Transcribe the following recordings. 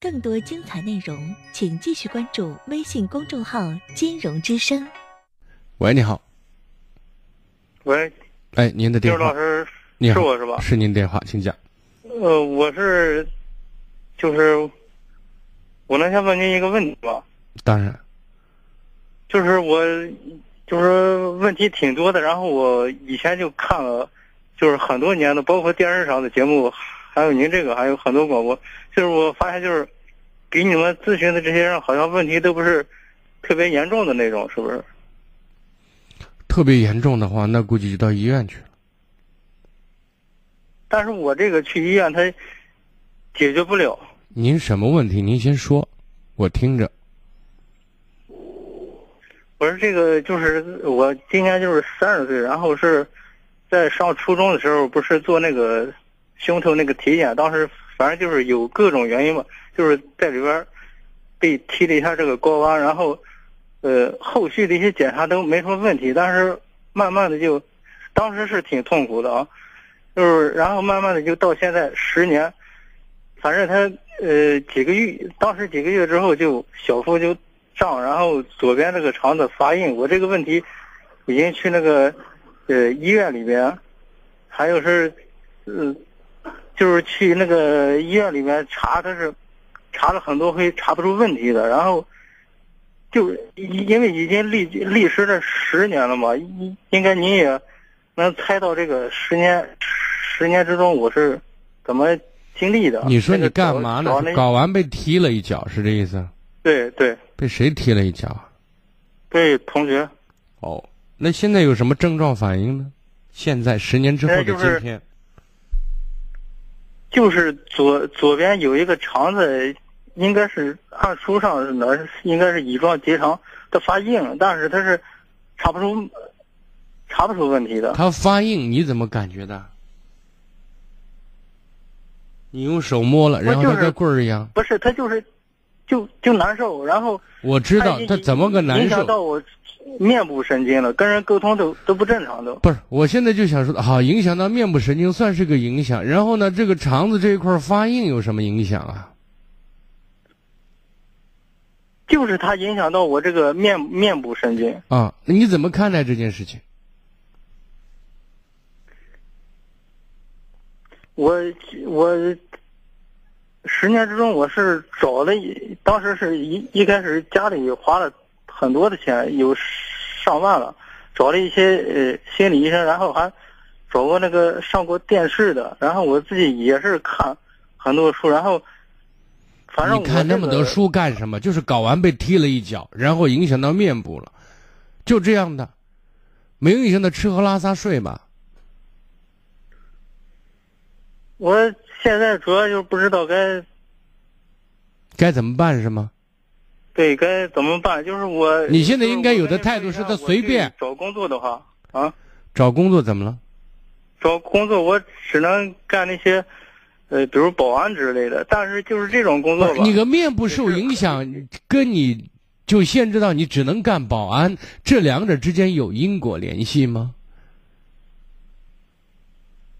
更多精彩内容，请继续关注微信公众号“金融之声”。喂，你好。喂，哎，您的电话融老师你好，是我是吧？是您电话，请讲。呃，我是，就是，我能先问您一个问题吗？当然，就是我，就是问题挺多的，然后我以前就看了，就是很多年的，包括电视上的节目，还有您这个，还有很多广播，就是我发现就是，给你们咨询的这些人，好像问题都不是特别严重的那种，是不是？特别严重的话，那估计就到医院去了。但是我这个去医院，他解决不了。您什么问题？您先说，我听着。我说这个就是我今年就是三十岁，然后是在上初中的时候，不是做那个胸透那个体检，当时反正就是有各种原因吧，就是在里边被踢了一下这个睾丸，然后呃后续的一些检查都没什么问题，但是慢慢的就当时是挺痛苦的啊，就是然后慢慢的就到现在十年，反正他呃几个月，当时几个月之后就小腹就胀，然后左边这个肠子发硬，我这个问题已经去那个呃医院里边，还有是呃就是去那个医院里面查，他是查了很多回查不出问题的，然后就因为已经历历时了十年了嘛，应应该您也能猜到这个十年十年之中我是怎么经历的。你说你干嘛呢找找？那睾丸被踢了一脚，是这意思？对对被谁踢了一脚被？同学。哦，那现在有什么症状反应呢？现在十年之后的哎就是今天，就是左左边有一个肠子，应该是按书上的应该是乙状结肠，它发硬，但是它是查不出查不出问题的。它发硬，你怎么感觉的？你用手摸了，然后它就跟棍儿一样。不是，它就是就就难受，然后我知道它它怎么个难受影响。到我面部神经了，跟人沟通都都不正常都。不是，我现在就想说，好，影响到面部神经算是个影响。然后呢，这个肠子这一块发硬有什么影响啊？就是它影响到我这个面面部神经。啊，那你怎么看待这件事情？我我十年之中，我是找了一，当时是一一开始家里花了很多的钱，有上万了，找了一些呃心理医生，然后还找过那个上过电视的，然后我自己也是看很多书，然后反正你看那么多书干什么？就是睾丸被踢了一脚，然后影响到面部了，就这样的，没有影响到吃喝拉撒睡吧？我现在主要就是不知道该该怎么办是吗？对该怎么办，就是我你现在应该有的态度是他随便找工作的话啊。找工作怎么了？找工作我只能干那些，呃，比如保安之类的。但是就是这种工作吧，你个面部受影响，跟你就限制到你只能干保安，这两者之间有因果联系吗？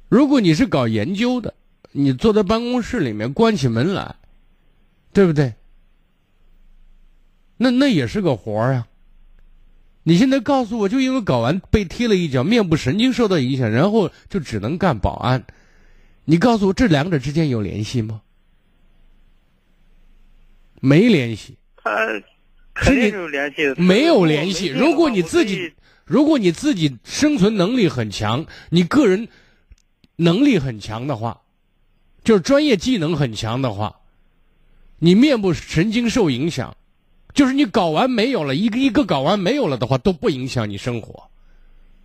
如果你是搞研究的，你坐在办公室里面关起门来，对不对？那那也是个活儿啊。你现在告诉我，就因为睾丸被踢了一脚，面部神经受到影响，然后就只能干保安。你告诉我，这两者之间有联系吗？没联系。他肯定是有联系的，没有联系。如果你自己，如果你自己生存能力很强，你个人能力很强的话，就是专业技能很强的话，你面部神经受影响，就是你睾丸没有了，一个一个睾丸没有了的话，都不影响你生活。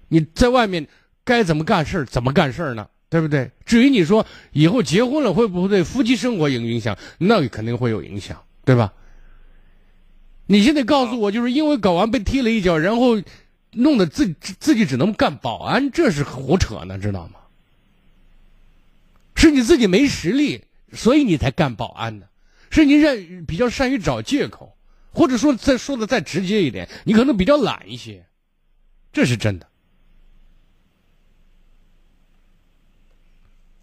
你在外面该怎么干事怎么干事呢？对不对？至于你说以后结婚了会不会对夫妻生活有影响，那肯定会有影响，对吧？你现在告诉我，就是因为睾丸被踢了一脚，然后弄得自自己只能干保安，这是胡扯呢，知道吗？是你自己没实力，所以你才干保安的，是你认比较善于找借口，或者说再说的再直接一点，你可能比较懒一些，这是真的。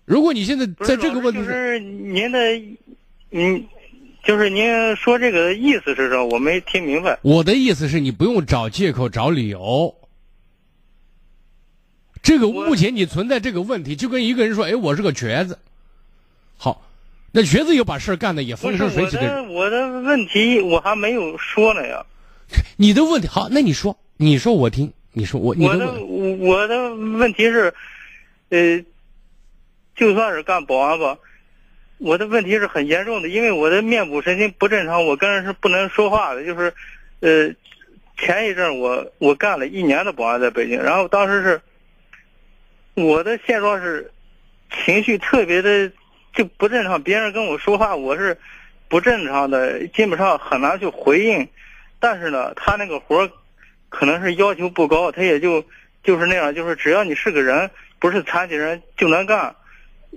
如果你现在在这个问题，就是您的，嗯，就是您说这个意思是什么？我没听明白。我的意思是你不用找借口找理由。这个目前你存在这个问题，就跟一个人说：“哎，我是个瘸子。”好，那瘸子又把事儿干的也风生水起的人。的我的问题我还没有说呢呀。你的问题好，那你说，你说我听，你说我，你我的的问我我的问题是，呃，就算是干保安吧，我的问题是很严重的，因为我的面部神经不正常，我跟人是不能说话的。就是，呃，前一阵我我干了一年的保安在北京，然后当时是，我的现状是情绪特别的就不正常，别人跟我说话我是不正常的，基本上很难去回应。但是呢，他那个活儿可能是要求不高，他也就就是那样，就是只要你是个人，不是残疾人就能干。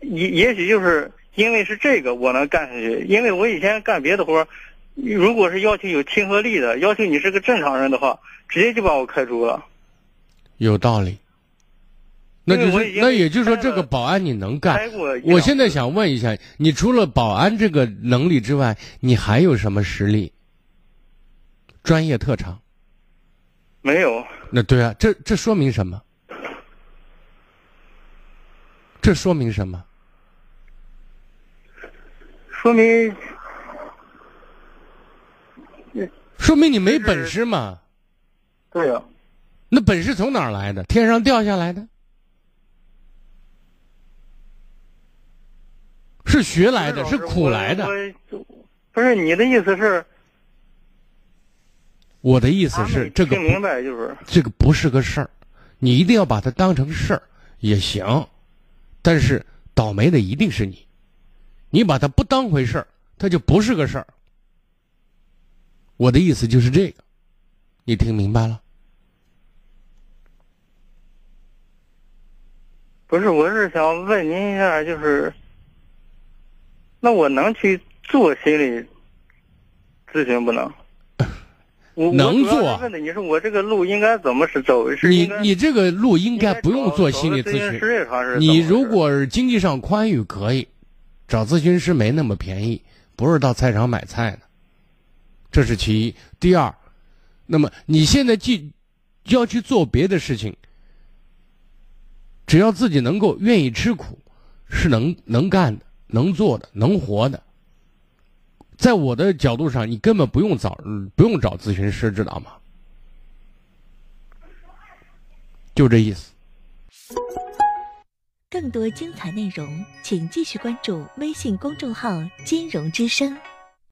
也也许就是因为是这个我能干下去，因为我以前干别的活儿，如果是要求有亲和力的，要求你是个正常人的话，直接就把我开除了。有道理。那就是，那也就是说，这个保安你能干我现在想问一下，你除了保安这个能力之外，你还有什么实力？专业特长？没有，那对啊，这这说明什么？这说明什么？说明说明你没本事嘛？对呀、那本事从哪儿来的？天上掉下来的？是学来的，是苦来的。不是你的意思是？我的意思是，这个听明白就是这个不是个事儿，你一定要把它当成事儿也行，但是倒霉的一定是你，你把它不当回事儿，它就不是个事儿。我的意思就是这个，你听明白了？不是？我是想问您一下，就是，那我能去做心理咨询不能？我能做是问的你是我这个路应该怎么是走？是你你这个路应该不用做心理咨询你如果是经济上宽裕可以，找咨询师没那么便宜，不是到菜场买菜的，这是其一。第二，那么你现在既要去做别的事情，只要自己能够愿意吃苦，是能能干的、能做的、能活的。在我的角度上，你根本不用找，不用找咨询师，知道吗？就这意思。更多精彩内容，请继续关注微信公众号“金融之声”。